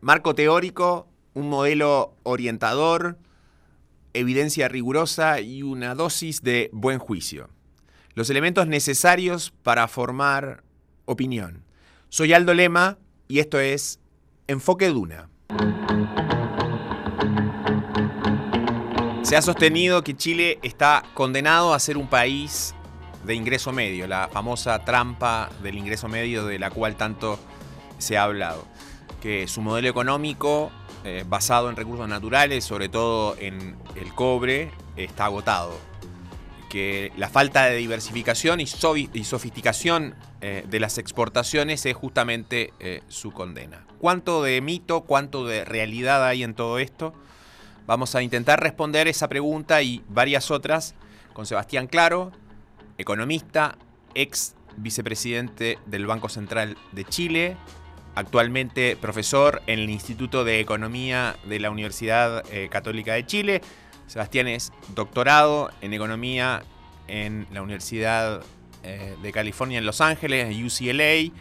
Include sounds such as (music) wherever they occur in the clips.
marco teórico, un modelo orientador, evidencia rigurosa y una dosis de buen juicio. Los elementos necesarios para formar opinión. Soy Aldo Lema y esto es Enfoque Duna. Se ha sostenido que Chile está condenado a ser un país de ingreso medio, la famosa trampa del ingreso medio de la cual tanto se ha hablado. Que su modelo económico, eh, basado en recursos naturales, sobre todo en el cobre, está agotado. Que la falta de diversificación y, sofisticación eh, de las exportaciones es justamente eh, su condena. ¿Cuánto de mito, cuánto de realidad hay en todo esto? Vamos a intentar responder esa pregunta y varias otras con Sebastián Claro, economista, ex vicepresidente del Banco Central de Chile, actualmente profesor en el Instituto de Economía de la Universidad eh, Católica de Chile. Sebastián es doctorado en economía en la Universidad eh, de California en Los Ángeles, UCLA,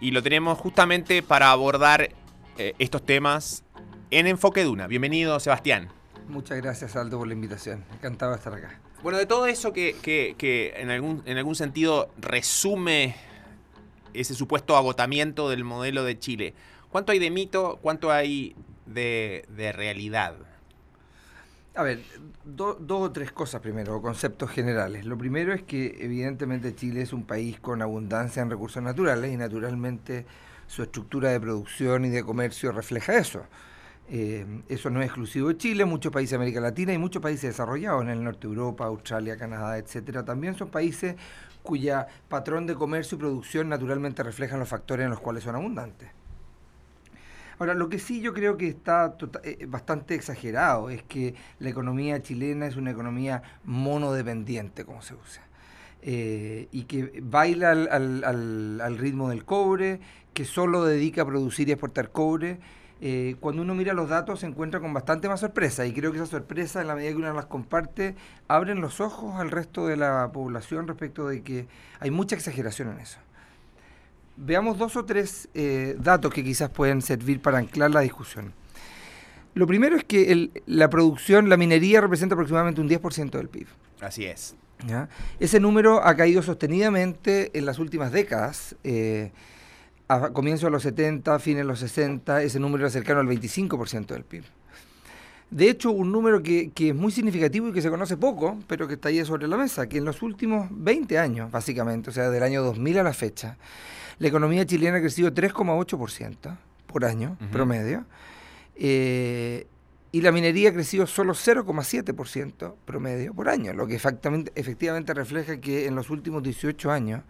y lo tenemos justamente para abordar eh, estos temas en Enfoque Duna. Bienvenido, Sebastián. Muchas gracias, Aldo, por la invitación. Encantado de estar acá. Bueno, de todo eso que, en, algún, en algún sentido resume ese supuesto agotamiento del modelo de Chile, ¿cuánto hay de mito, cuánto hay de, realidad? A ver, dos o tres cosas primero, conceptos generales. Lo primero es que evidentemente Chile es un país con abundancia en recursos naturales y naturalmente su estructura de producción y de comercio refleja eso. Eh, eso no es exclusivo de Chile, muchos países de América Latina y muchos países desarrollados en el norte de Europa, Australia, Canadá, etcétera, también son países cuya patrón de comercio y producción naturalmente reflejan los factores en los cuales son abundantes. Ahora, lo que sí yo creo que está tota-, eh, bastante exagerado es que la economía chilena es una economía monodependiente, como se usa. Eh, y que baila al ritmo del cobre, que solo dedica a producir y exportar cobre, eh, cuando uno mira los datos se encuentra con bastante más sorpresa y creo que esa sorpresa, en la medida que uno las comparte, abren los ojos al resto de la población respecto de que hay mucha exageración en eso. Veamos dos o tres eh, datos que quizás pueden servir para anclar la discusión. Lo primero es que la producción, la minería representa aproximadamente un 10% del PIB. Así es. Ese número ha caído sostenidamente en las últimas décadas. Eh, a comienzos de los 70, fines de los 60, ese número era cercano al 25% del PIB. De hecho, un número que, es muy significativo y que se conoce poco, pero que está ahí sobre la mesa, que en los últimos 20 años, básicamente, o sea, del año 2000 a la fecha, la economía chilena ha crecido 3,8% por año, promedio, eh, y la minería ha crecido solo 0,7% promedio por año, lo que efectivamente refleja que en los últimos 18 años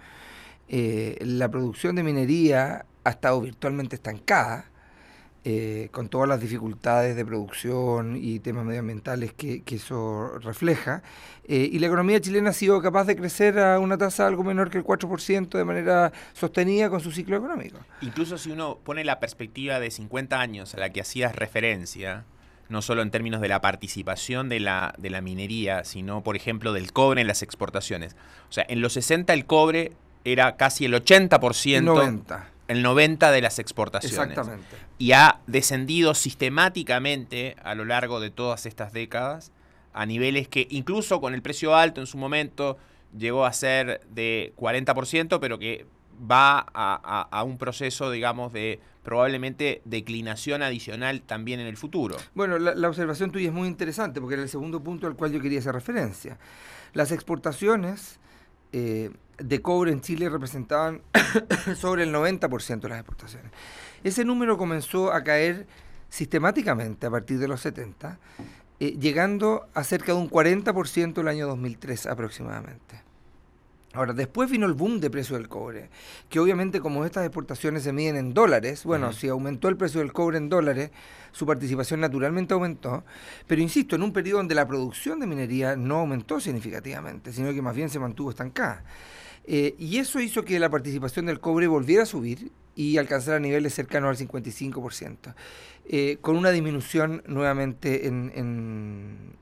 eh, la producción de minería ha estado virtualmente estancada, eh, con todas las dificultades de producción y temas medioambientales que, eso refleja. Eh, y la economía chilena ha sido capaz de crecer a una tasa algo menor que el 4% de manera sostenida con su ciclo económico. Incluso si uno pone la perspectiva de 50 años a la que hacías referencia, no solo en términos de la participación de la, de la minería, sino, por ejemplo, del cobre en las exportaciones. O sea, en los 60 el cobre era casi el 80%. 90. El 90% de las exportaciones. Exactamente. Y ha descendido sistemáticamente a lo largo de todas estas décadas a niveles que incluso con el precio alto en su momento llegó a ser de 40%, pero que va a, un proceso, digamos, de probablemente declinación adicional también en el futuro. Bueno, la, la, observación tuya es muy interesante porque era el segundo punto al cual yo quería hacer referencia. Las exportaciones eh, de cobre en Chile representaban (coughs) sobre el 90% de las exportaciones. Ese número comenzó a caer sistemáticamente a partir de los 70, eh, llegando a cerca de un 40% el año 2003 aproximadamente. Ahora, después vino el boom de precio del cobre, que obviamente como estas exportaciones se miden en dólares, bueno, si aumentó el precio del cobre en dólares, su participación naturalmente aumentó, pero insisto, en un periodo donde la producción de minería no aumentó significativamente, sino que más bien se mantuvo estancada. Eh, y eso hizo que la participación del cobre volviera a subir y alcanzara niveles cercanos al 55%, eh, con una disminución nuevamente en,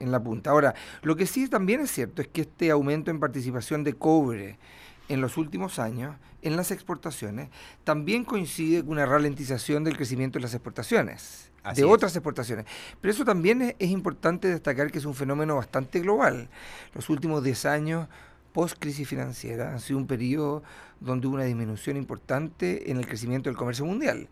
en, la punta. Ahora, lo que sí también es cierto es que este aumento en participación de cobre en los últimos años en las exportaciones también coincide con una ralentización del crecimiento de las exportaciones, de otras exportaciones. Pero eso también es, es, importante destacar que es un fenómeno bastante global. Los últimos 10 años post-crisis financiera han sido un periodo donde hubo una disminución importante en el crecimiento del comercio mundial.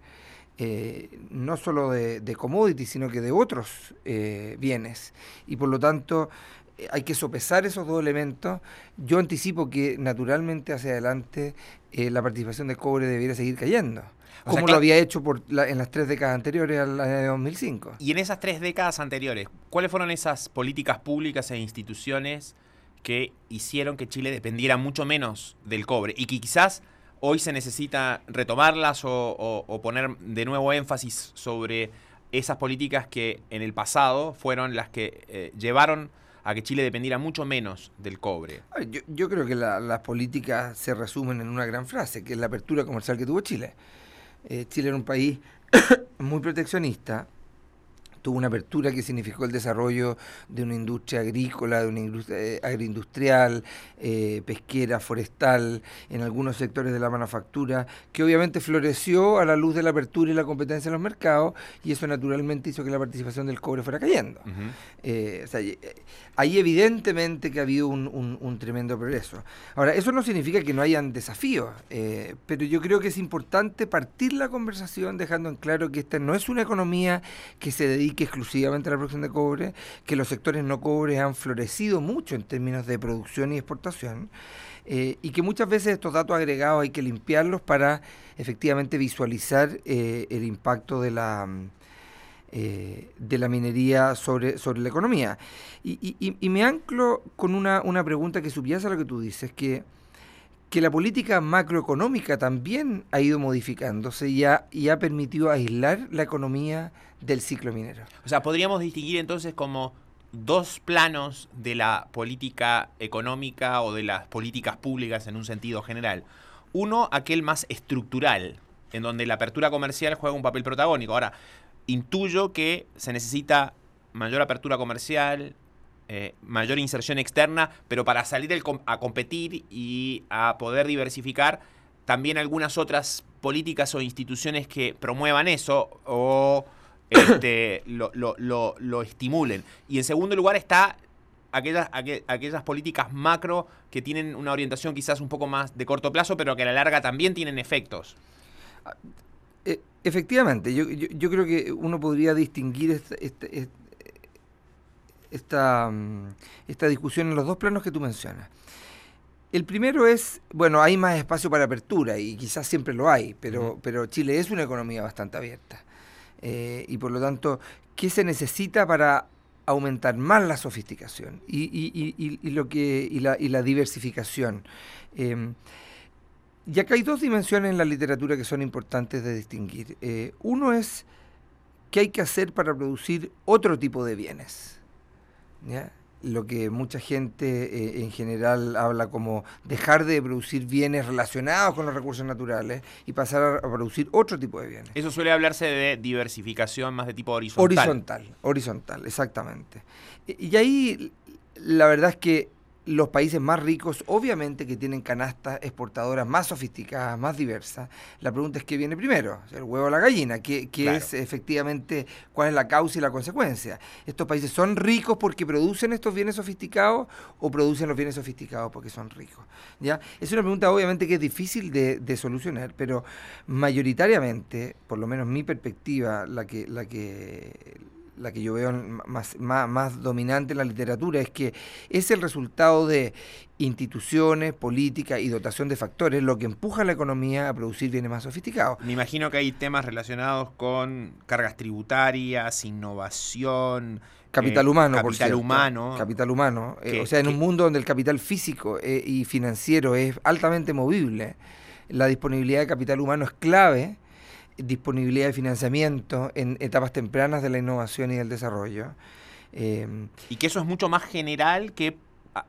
Eh, no solo de, commodities, sino que de otros eh, bienes. Y por lo tanto, eh, hay que sopesar esos dos elementos. Yo anticipo que naturalmente hacia adelante la participación de cobre debiera seguir cayendo. como lo había hecho por en las tres décadas anteriores al año 2005. Y en esas tres décadas anteriores, ¿cuáles fueron esas políticas públicas e instituciones que hicieron que Chile dependiera mucho menos del cobre y que quizás hoy se necesita retomarlas o, poner de nuevo énfasis sobre esas políticas que en el pasado fueron las que eh, llevaron a que Chile dependiera mucho menos del cobre. Yo, creo que las políticas se resumen en una gran frase, que es la apertura comercial que tuvo Chile. Eh, Chile era un país (coughs) muy proteccionista, tuvo una apertura que significó el desarrollo de una industria agrícola, de una industria eh, agroindustrial, eh, pesquera, forestal, en algunos sectores de la manufactura, que obviamente floreció a la luz de la apertura y la competencia en los mercados, y eso naturalmente hizo que la participación del cobre fuera cayendo. Eh, ahí evidentemente que ha habido un, tremendo progreso. Ahora, eso no significa que no hayan desafíos, pero yo creo que es importante partir la conversación dejando en claro que esta no es una economía que se dedique exclusivamente la producción de cobre, que los sectores no cobre han florecido mucho en términos de producción y exportación, eh, y que muchas veces estos datos agregados hay que limpiarlos para efectivamente visualizar eh, el impacto de la... Eh, de la minería sobre, sobre la economía. Y, me anclo con una, una pregunta que subyace a lo que tú dices, que que la política macroeconómica también ha ido modificándose y ha, y ha permitido aislar la economía del ciclo minero. O sea, podríamos distinguir entonces como dos planos de la política económica o de las políticas públicas en un sentido general. Uno, aquel más estructural, en donde la apertura comercial juega un papel protagónico. Ahora, intuyo que se necesita mayor apertura comercial, eh, mayor inserción externa, pero para salir a competir y a poder diversificar, también algunas otras políticas o instituciones que promuevan eso o (coughs) este, lo, estimulen. Y en segundo lugar está aquellas, aquellas políticas macro que tienen una orientación quizás un poco más de corto plazo, pero que a la larga también tienen efectos. Ah, e, efectivamente, yo, yo, creo que uno podría distinguir este, este, esta, mm, esta discusión en los dos planos que tú mencionas. El primero es, bueno, hay más espacio para apertura y quizás siempre lo hay, pero, pero Chile es una economía bastante abierta. Eh, y por lo tanto, ¿qué se necesita para aumentar más la sofisticación y, y, y, lo que, y, la, y la diversificación? Eh, y acá hay dos dimensiones en la literatura que son importantes de distinguir. Eh, uno es qué hay que hacer para producir otro tipo de bienes lo que mucha gente eh, en general habla como dejar de producir bienes relacionados con los recursos naturales y pasar a, producir otro tipo de bienes. Eso suele hablarse de diversificación más de tipo horizontal. Horizontal, horizontal, exactamente. y ahí la verdad es que los países más ricos, obviamente que tienen canastas exportadoras más sofisticadas, más diversas. La pregunta es qué viene primero, el huevo o la gallina, ¿Qué, es efectivamente cuál es la causa y la consecuencia. ¿Estos países son ricos porque producen estos bienes sofisticados o producen los bienes sofisticados porque son ricos? ¿Ya? Es una pregunta obviamente que es difícil de, de solucionar, pero mayoritariamente, por lo menos mi perspectiva, la que, la que la que yo veo más, más, dominante en la literatura, es que es el resultado de instituciones, políticas y dotación de factores lo que empuja a la economía a producir bienes más sofisticados. Me imagino que hay temas relacionados con cargas tributarias, innovación. Capital eh, humano, capital humano. Capital humano. Eh, o sea, en un mundo donde el capital físico eh, y financiero es altamente movible, la disponibilidad de capital humano es clave disponibilidad de financiamiento en etapas tempranas de la innovación y del desarrollo. Em, y que eso es mucho más general que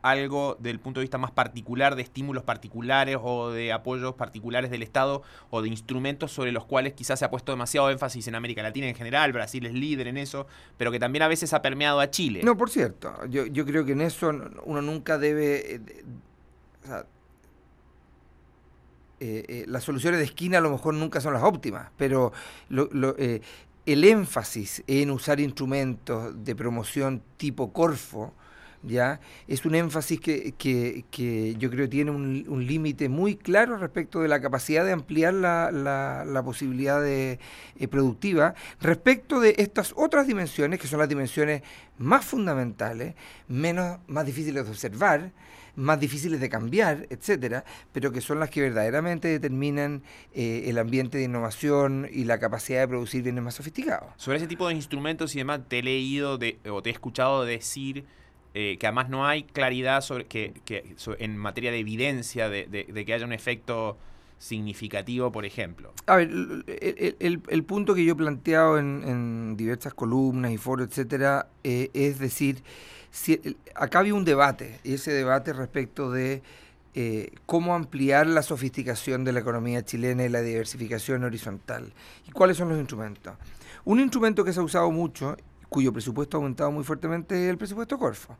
algo del punto de vista más particular de estímulos particulares o de apoyos particulares del Estado o de instrumentos sobre los cuales quizás se ha puesto demasiado énfasis en América Latina en general, Brasil es líder en eso, pero que también a veces ha permeado a Chile. No, por cierto, yo, yo creo que en eso uno nunca debe... Eh, las soluciones de esquina a lo mejor nunca son las óptimas, pero el énfasis en usar instrumentos de promoción tipo Corfo, ¿ya? Es un énfasis que, que, yo creo tiene un, límite muy claro respecto de la capacidad de ampliar la, la, posibilidad de, eh, productiva respecto de estas otras dimensiones, que son las dimensiones más fundamentales, menos, más difíciles de observar, más difíciles de cambiar, etcétera, pero que son las que verdaderamente determinan eh, el ambiente de innovación y la capacidad de producir bienes más sofisticados. Sobre ese tipo de instrumentos y demás, te he leído de, o te he escuchado decir eh, que además no hay claridad sobre que, en materia de evidencia de, que haya un efecto significativo, por ejemplo. A ver, el, punto que yo he planteado en, diversas columnas y foros, etcétera, eh, es decir, si, acá había un debate, y ese debate respecto de eh, cómo ampliar la sofisticación de la economía chilena y la diversificación horizontal. ¿Y cuáles son los instrumentos? Un instrumento que se ha usado mucho cuyo presupuesto ha aumentado muy fuertemente es el presupuesto Corfo,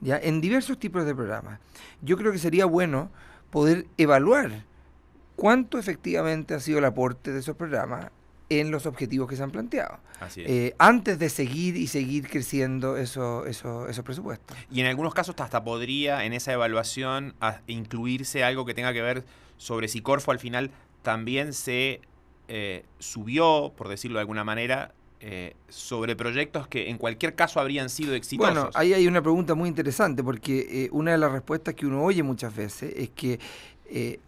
ya en diversos tipos de programas. Yo creo que sería bueno poder evaluar cuánto efectivamente ha sido el aporte de esos programas en los objetivos que se han planteado. Eh, antes de seguir y seguir creciendo eso, eso, esos presupuestos. Y en algunos casos hasta podría en esa evaluación incluirse algo que tenga que ver sobre si Corfo al final también se eh, subió, por decirlo de alguna manera, eh, sobre proyectos que en cualquier caso habrían sido exitosos. Bueno, ahí hay una pregunta muy interesante porque eh, una de las respuestas que uno oye muchas veces es que eh,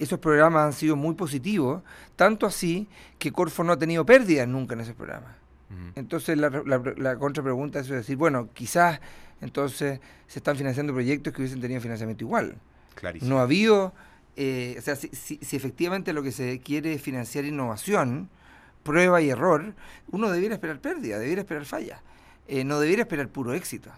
esos programas han sido muy positivos, tanto así que Corfo no ha tenido pérdidas nunca en esos programas. Entonces la, la, contrapregunta es decir, bueno, quizás entonces se están financiando proyectos que hubiesen tenido financiamiento igual. No ha habido, o sea, si, si efectivamente lo que se quiere es financiar innovación, prueba y error, uno debiera esperar pérdida, debiera esperar falla, eh, no debiera esperar puro éxito.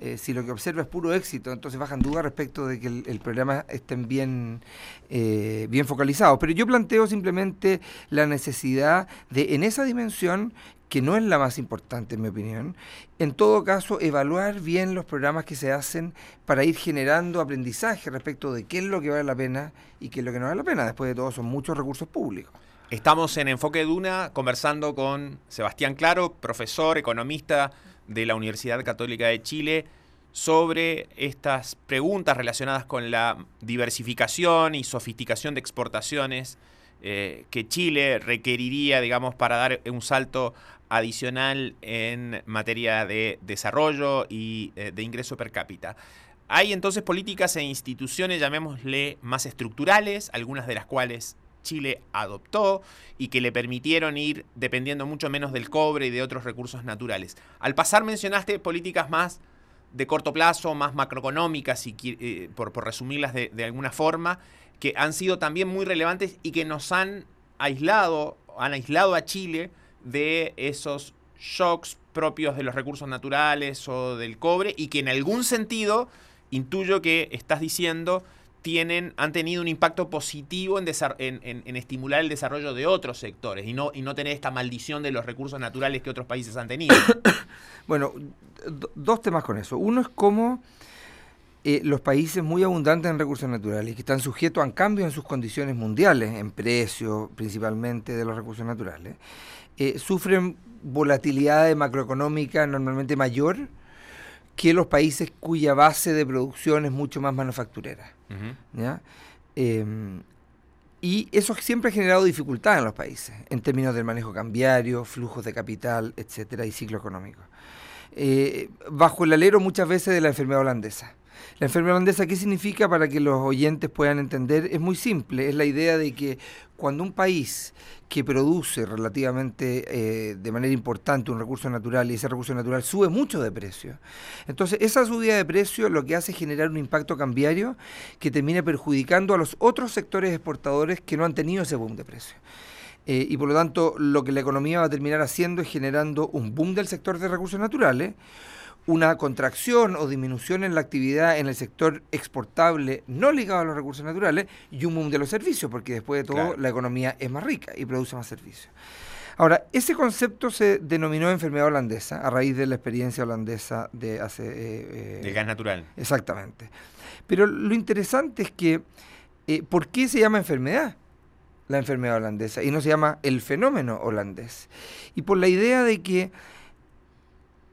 Eh, si lo que observa es puro éxito, entonces bajan dudas respecto de que el, programa estén bien, eh, bien focalizados. Pero yo planteo simplemente la necesidad de, en esa dimensión, que no es la más importante en mi opinión, en todo caso evaluar bien los programas que se hacen para ir generando aprendizaje respecto de qué es lo que vale la pena y qué es lo que no vale la pena. Después de todo son muchos recursos públicos. Estamos en Enfoque Duna conversando con Sebastián Claro, profesor, economista de la Universidad Católica de Chile, sobre estas preguntas relacionadas con la diversificación y sofisticación de exportaciones eh, que Chile requeriría, digamos, para dar un salto adicional en materia de desarrollo y eh, de ingreso per cápita. Hay entonces políticas e instituciones, llamémosle, más estructurales, algunas de las cuales Chile adoptó y que le permitieron ir dependiendo mucho menos del cobre y de otros recursos naturales. Al pasar mencionaste políticas más de corto plazo, más macroeconómicas, y, eh, por, resumirlas de, alguna forma, que han sido también muy relevantes y que nos han aislado, han aislado a Chile de esos shocks propios de los recursos naturales o del cobre y que en algún sentido, intuyo que estás diciendo, tienen, han tenido un impacto positivo en, en, estimular el desarrollo de otros sectores y no, y no tener esta maldición de los recursos naturales que otros países han tenido. (coughs) bueno, dos temas con eso. Uno es cómo eh, los países muy abundantes en recursos naturales, que están sujetos a cambios en sus condiciones mundiales, en precios principalmente de los recursos naturales, eh, sufren volatilidad macroeconómica normalmente mayor que los países cuya base de producción es mucho más manufacturera. Em, y eso siempre ha generado dificultades en los países, en términos del manejo cambiario, flujos de capital, etcétera, y ciclo económico. Eh, bajo el alero muchas veces de la enfermedad holandesa. La enfermedad holandesa, ¿qué significa para que los oyentes puedan entender? Es muy simple, es la idea de que cuando un país que produce relativamente eh, de manera importante un recurso natural y ese recurso natural sube mucho de precio, entonces esa subida de precio lo que hace es generar un impacto cambiario que termina perjudicando a los otros sectores exportadores que no han tenido ese boom de precio. Eh, y por lo tanto, lo que la economía va a terminar haciendo es generando un boom del sector de recursos naturales, una contracción o disminución en la actividad en el sector exportable no ligado a los recursos naturales y un boom de los servicios, porque después de todo la economía es más rica y produce más servicios. Ahora, ese concepto se denominó enfermedad holandesa a raíz de la experiencia holandesa de hace... Eh, eh, gas natural. Exactamente. Pero lo interesante es que eh, ¿por qué se llama enfermedad? La enfermedad holandesa y no se llama el fenómeno holandés. Y por la idea de que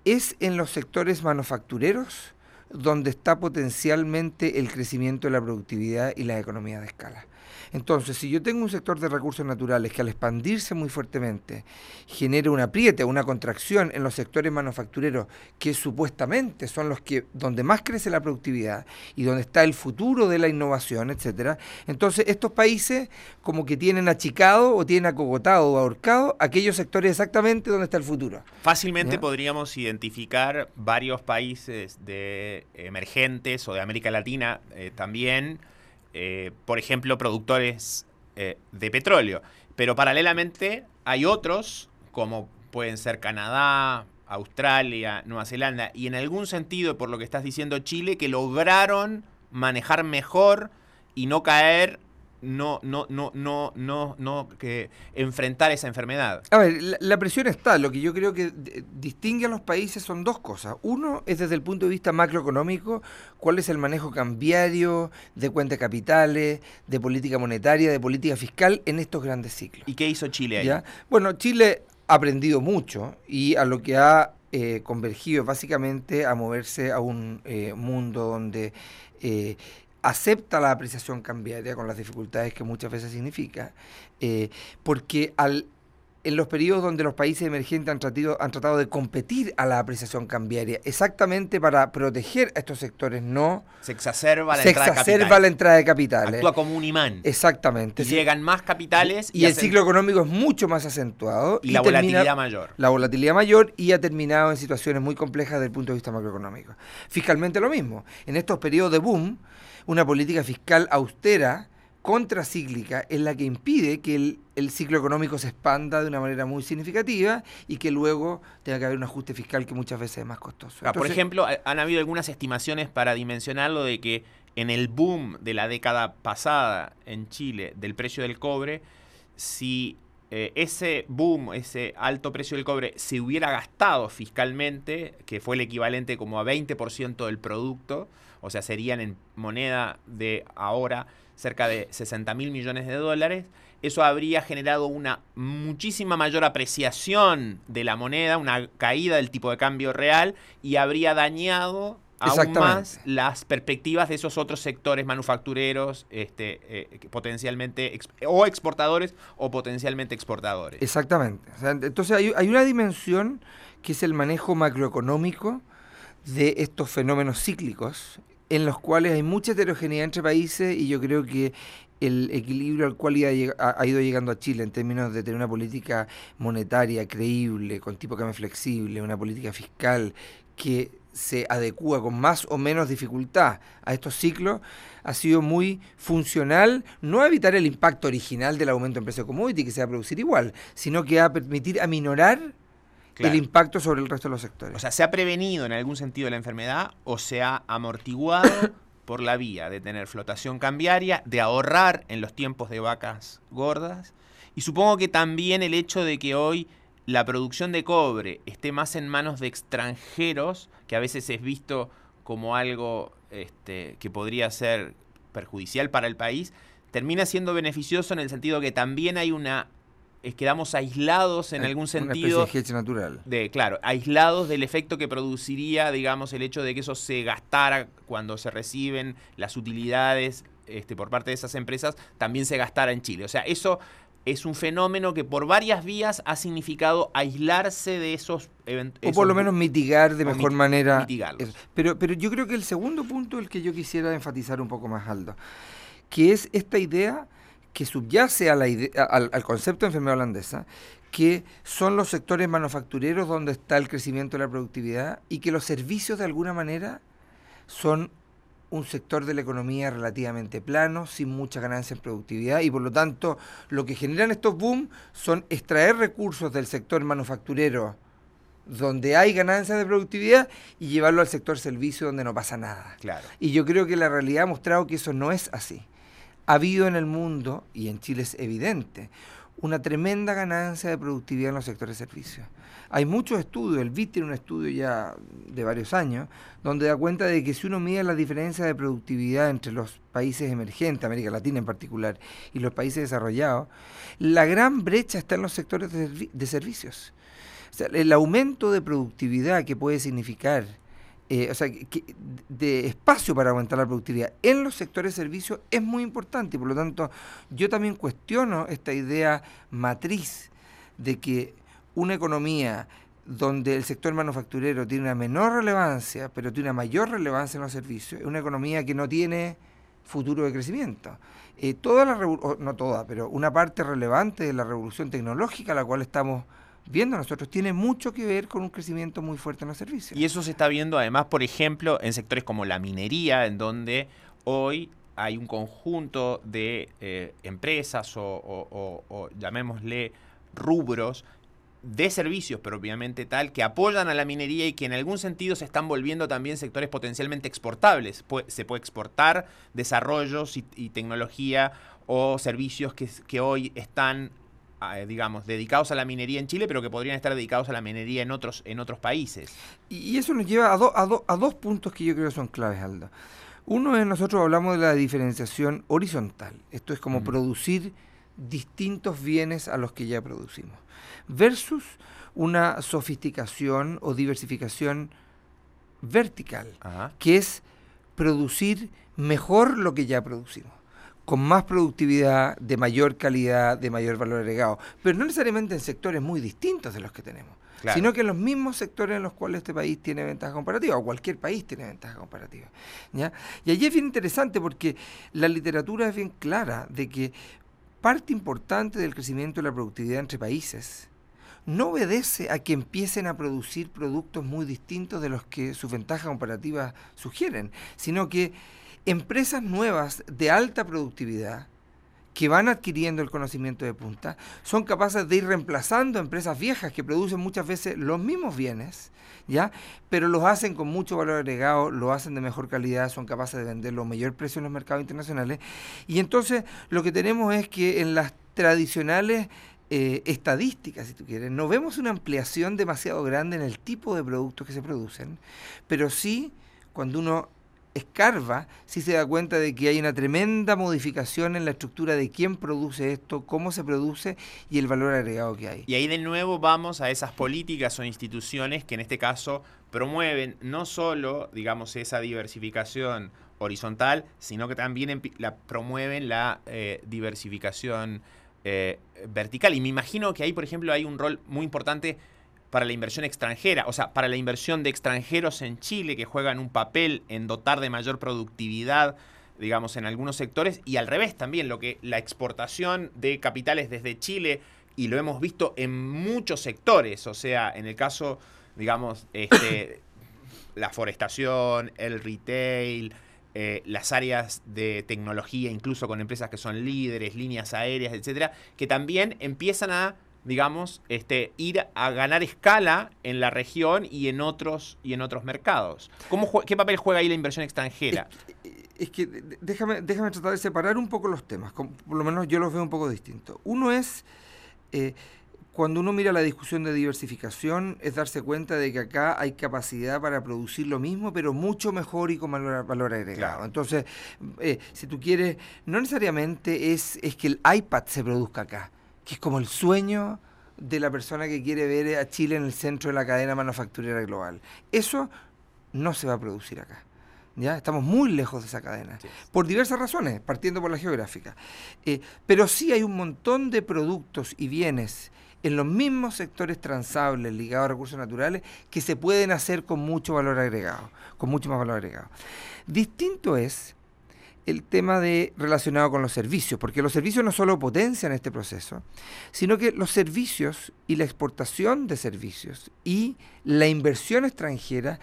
es en los sectores manufactureros donde está potencialmente el crecimiento de la productividad y la economía de escala. Entonces, si yo tengo un sector de recursos naturales que al expandirse muy fuertemente genera una apriete, una contracción en los sectores manufactureros que supuestamente son los que donde más crece la productividad y donde está el futuro de la innovación, etcétera, entonces estos países como que tienen achicado o tienen acogotado o ahorcado aquellos sectores exactamente donde está el futuro. Fácilmente podríamos identificar varios países de emergentes o de América Latina eh, también eh, por ejemplo, productores eh, de petróleo. Pero paralelamente hay otros, como pueden ser Canadá, Australia, Nueva Zelanda, y en algún sentido, por lo que estás diciendo, Chile, que lograron manejar mejor y no caer no, no, no, no, no, no que enfrentar esa enfermedad. A ver, la, presión está. Lo que yo creo que distingue a los países son dos cosas. Uno es desde el punto de vista macroeconómico, cuál es el manejo cambiario de cuentas capitales, de política monetaria, de política fiscal en estos grandes ciclos. ¿Y qué hizo Chile ahí? Bueno, Chile ha aprendido mucho y a lo que ha eh, convergido básicamente a moverse a un eh, mundo donde eh, acepta la apreciación cambiaria con las dificultades que muchas veces significa, eh, porque al, en los periodos donde los países emergentes han tratado, han tratado de competir a la apreciación cambiaria, exactamente para proteger a estos sectores, no... Se exacerba la, se entrada, exacerba de la entrada de capitales. Actúa como un imán. Exactamente. Y llegan más capitales. Y, el ciclo económico es mucho más acentuado. Y, la volatilidad mayor. La volatilidad mayor y ha terminado en situaciones muy complejas desde el punto de vista macroeconómico. Fiscalmente lo mismo. En estos periodos de boom una política fiscal austera, contracíclica, es la que impide que el, ciclo económico se expanda de una manera muy significativa y que luego tenga que haber un ajuste fiscal que muchas veces es más costoso. Ah, por ejemplo, han habido algunas estimaciones para dimensionarlo de que en el boom de la década pasada en Chile del precio del cobre, si eh, ese boom, ese alto precio del cobre, se hubiera gastado fiscalmente, que fue el equivalente como a 20% del producto, o sea, serían en moneda de ahora cerca de 60 mil millones de dólares, eso habría generado una muchísima mayor apreciación de la moneda, una caída del tipo de cambio real y habría dañado aún más las perspectivas de esos otros sectores manufactureros este, eh, potencialmente o exportadores o potencialmente exportadores. Exactamente. entonces hay, hay, una dimensión que es el manejo macroeconómico de estos fenómenos cíclicos en los cuales hay mucha heterogeneidad entre países y yo creo que el equilibrio al cual ha, ido llegando a Chile en términos de tener una política monetaria creíble, con tipo de cambio flexible, una política fiscal que se adecúa con más o menos dificultad a estos ciclos, ha sido muy funcional, no a evitar el impacto original del aumento en precio de commodity que se va a producir igual, sino que a permitir aminorar el impacto sobre el resto de los sectores. O sea, ¿se ha prevenido en algún sentido la enfermedad o se ha amortiguado (coughs) por la vía de tener flotación cambiaria, de ahorrar en los tiempos de vacas gordas? Y supongo que también el hecho de que hoy la producción de cobre esté más en manos de extranjeros, que a veces es visto como algo este, que podría ser perjudicial para el país, termina siendo beneficioso en el sentido que también hay una es quedamos aislados en algún sentido. Una especie de natural. De, claro, aislados del efecto que produciría, digamos, el hecho de que eso se gastara cuando se reciben las utilidades este, por parte de esas empresas, también se gastara en Chile. O sea, eso es un fenómeno que por varias vías ha significado aislarse de esos eventos. O por lo menos mitigar de mejor manera. Mitigarlos. Pero, pero yo creo que el segundo punto, el que yo quisiera enfatizar un poco más, Aldo, que es esta idea que subyace a la al, concepto de enfermedad holandesa, que son los sectores manufactureros donde está el crecimiento de la productividad y que los servicios de alguna manera son un sector de la economía relativamente plano, sin mucha ganancia en productividad y por lo tanto lo que generan estos boom son extraer recursos del sector manufacturero donde hay ganancias de productividad y llevarlo al sector servicio donde no pasa nada. Claro. Y yo creo que la realidad ha mostrado que eso no es así ha habido en el mundo, y en Chile es evidente, una tremenda ganancia de productividad en los sectores de servicios. Hay muchos estudios, el BIT tiene un estudio ya de varios años, donde da cuenta de que si uno mide la diferencia de productividad entre los países emergentes, América Latina en particular, y los países desarrollados, la gran brecha está en los sectores de, servicios. el aumento de productividad que puede significar eh, o sea, de espacio para aumentar la productividad en los sectores de servicios es muy importante y por lo tanto yo también cuestiono esta idea matriz de que una economía donde el sector manufacturero tiene una menor relevancia, pero tiene una mayor relevancia en los servicios, es una economía que no tiene futuro de crecimiento. Eh, toda la no toda, pero una parte relevante de la revolución tecnológica a la cual estamos viendo nosotros tiene mucho que ver con un crecimiento muy fuerte en los servicios. Y eso se está viendo además, por ejemplo, en sectores como la minería, en donde hoy hay un conjunto de eh, empresas o, llamémosle rubros de servicios propiamente tal, que apoyan a la minería y que en algún sentido se están volviendo también sectores potencialmente exportables. se puede exportar desarrollos y, tecnología o servicios que, que, hoy están digamos, dedicados a la minería en Chile, pero que podrían estar dedicados a la minería en otros, en otros países. Y eso nos lleva a, a, dos puntos que yo creo son claves, Aldo. Uno es, nosotros hablamos de la diferenciación horizontal. Esto es como producir distintos bienes a los que ya producimos. Versus una sofisticación o diversificación vertical, que es producir mejor lo que ya producimos con más productividad, de mayor calidad, de mayor valor agregado, pero no necesariamente en sectores muy distintos de los que tenemos, sino que en los mismos sectores en los cuales este país tiene ventaja comparativa, o cualquier país tiene ventaja comparativa. ¿ya? Y allí es bien interesante porque la literatura es bien clara de que parte importante del crecimiento de la productividad entre países no obedece a que empiecen a producir productos muy distintos de los que sus ventajas comparativas sugieren, sino que empresas nuevas de alta productividad que van adquiriendo el conocimiento de punta, son capaces de ir reemplazando empresas viejas que producen muchas veces los mismos bienes, ¿ya? Pero los hacen con mucho valor agregado, lo hacen de mejor calidad, son capaces de venderlo a mayor precio en los mercados internacionales. Y entonces lo que tenemos es que en las tradicionales eh, estadísticas, si tú quieres, no vemos una ampliación demasiado grande en el tipo de productos que se producen, pero sí cuando uno escarba si se da cuenta de que hay una tremenda modificación en la estructura de quién produce esto, cómo se produce y el valor agregado que hay. Y ahí de nuevo vamos a esas políticas o instituciones que en este caso promueven no solo, digamos, esa diversificación horizontal, sino que también la, promueven la eh, diversificación eh, vertical. Y me imagino que ahí, por ejemplo, hay un rol muy importante para la inversión extranjera, o sea, para la inversión de extranjeros en Chile que juegan un papel en dotar de mayor productividad, digamos, en algunos sectores, y al revés también, lo que la exportación de capitales desde Chile, y lo hemos visto en muchos sectores, o sea, en el caso, digamos, este, (coughs) la forestación, el retail, eh, las áreas de tecnología, incluso con empresas que son líderes, líneas aéreas, etcétera, que también empiezan a digamos, este, ir a ganar escala en la región y en otros, y en otros mercados. ¿Cómo, ¿Qué papel juega ahí la inversión extranjera? Es, que déjame, déjame tratar de separar un poco los temas, por lo menos yo los veo un poco distintos. Uno es, eh, cuando uno mira la discusión de diversificación, es darse cuenta de que acá hay capacidad para producir lo mismo, pero mucho mejor y con valor, valor agregado. Entonces, eh, si tú quieres, no necesariamente es, es que el iPad se produzca acá que es como el sueño de la persona que quiere ver a Chile en el centro de la cadena manufacturera global. Eso no se va a producir acá. ¿Ya? Estamos muy lejos de esa cadena, por diversas razones, partiendo por la geográfica. Eh, pero sí hay un montón de productos y bienes en los mismos sectores transables ligados a recursos naturales que se pueden hacer con mucho valor agregado, con mucho más valor agregado. Distinto es el tema de relacionado con los servicios, porque los servicios no solo potencian este proceso, sino que los servicios y la exportación de servicios y la inversión extranjera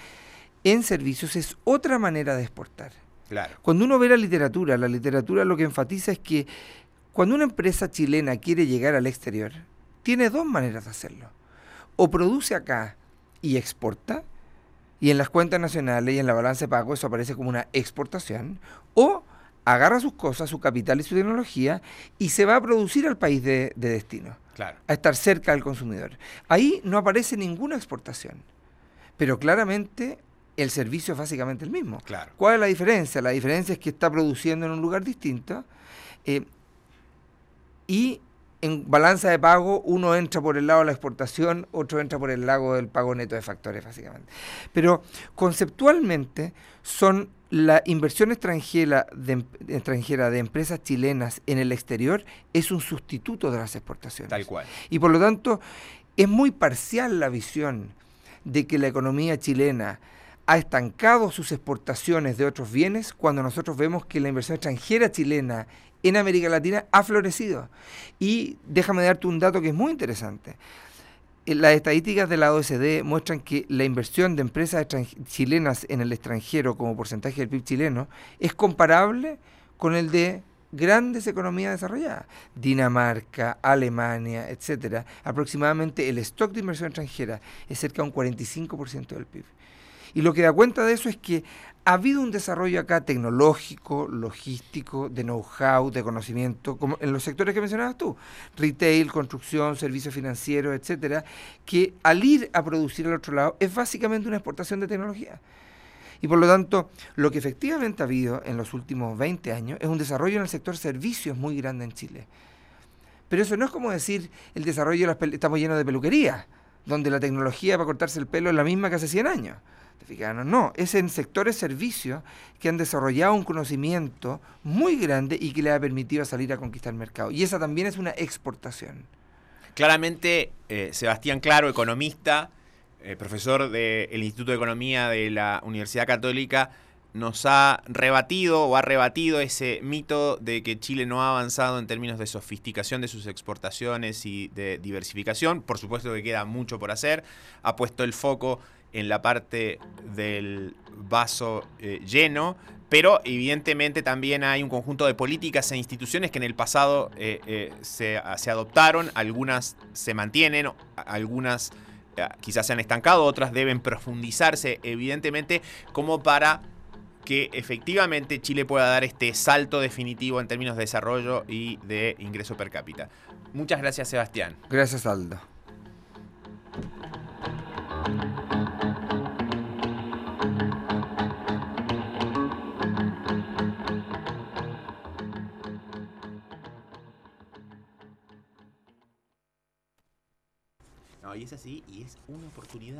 en servicios es otra manera de exportar. Claro. Cuando uno ve la literatura, la literatura lo que enfatiza es que cuando una empresa chilena quiere llegar al exterior, tiene dos maneras de hacerlo. O produce acá y exporta, y en las cuentas nacionales y en la balanza de pago eso aparece como una exportación, o agarra sus cosas, su capital y su tecnología y se va a producir al país de, destino, claro. a estar cerca del consumidor. Ahí no aparece ninguna exportación, pero claramente el servicio es básicamente el mismo. Claro. ¿Cuál es la diferencia? La diferencia es que está produciendo en un lugar distinto eh, y en balanza de pago uno entra por el lado de la exportación, otro entra por el lado del pago neto de factores, básicamente. Pero conceptualmente son la inversión extranjera de, extranjera de empresas chilenas en el exterior es un sustituto de las exportaciones. Tal cual. Y por lo tanto, es muy parcial la visión de que la economía chilena ha estancado sus exportaciones de otros bienes cuando nosotros vemos que la inversión extranjera chilena en América Latina ha florecido. Y déjame darte un dato que es muy interesante. Eh, las estadísticas de la OSD muestran que la inversión de empresas chilenas en el extranjero como porcentaje del PIB chileno es comparable con el de grandes economías desarrolladas, Dinamarca, Alemania, etcétera. Aproximadamente el stock de inversión extranjera es cerca de un 45% del PIB. Y lo que da cuenta de eso es que ha habido un desarrollo acá tecnológico, logístico, de know-how, de conocimiento, como en los sectores que mencionabas tú, retail, construcción, servicios financieros, etcétera, que al ir a producir al otro lado es básicamente una exportación de tecnología. Y por lo tanto, lo que efectivamente ha habido en los últimos 20 años es un desarrollo en el sector servicios muy grande en Chile. Pero eso no es como decir el desarrollo de las estamos llenos de peluquería, donde la tecnología para cortarse el pelo es la misma que hace 100 años. No, es en sectores servicios que han desarrollado un conocimiento muy grande y que le ha permitido salir a conquistar el mercado. Y esa también es una exportación. Claramente, eh, Sebastián Claro, economista, eh, profesor del Instituto de Economía de la Universidad Católica, nos ha rebatido o ha rebatido ese mito de que Chile no ha avanzado en términos de sofisticación de sus exportaciones y de diversificación. Por supuesto que queda mucho por hacer. Ha puesto el foco en la parte del vaso eh, lleno, pero evidentemente también hay un conjunto de políticas e instituciones que en el pasado eh, eh, se, se, adoptaron, algunas se mantienen, algunas quizás se han estancado, otras deben profundizarse, evidentemente, como para que efectivamente Chile pueda dar este salto definitivo en términos de desarrollo y de ingreso per cápita. Muchas gracias, Sebastián. Gracias, Aldo. Y es así, y es una oportunidad.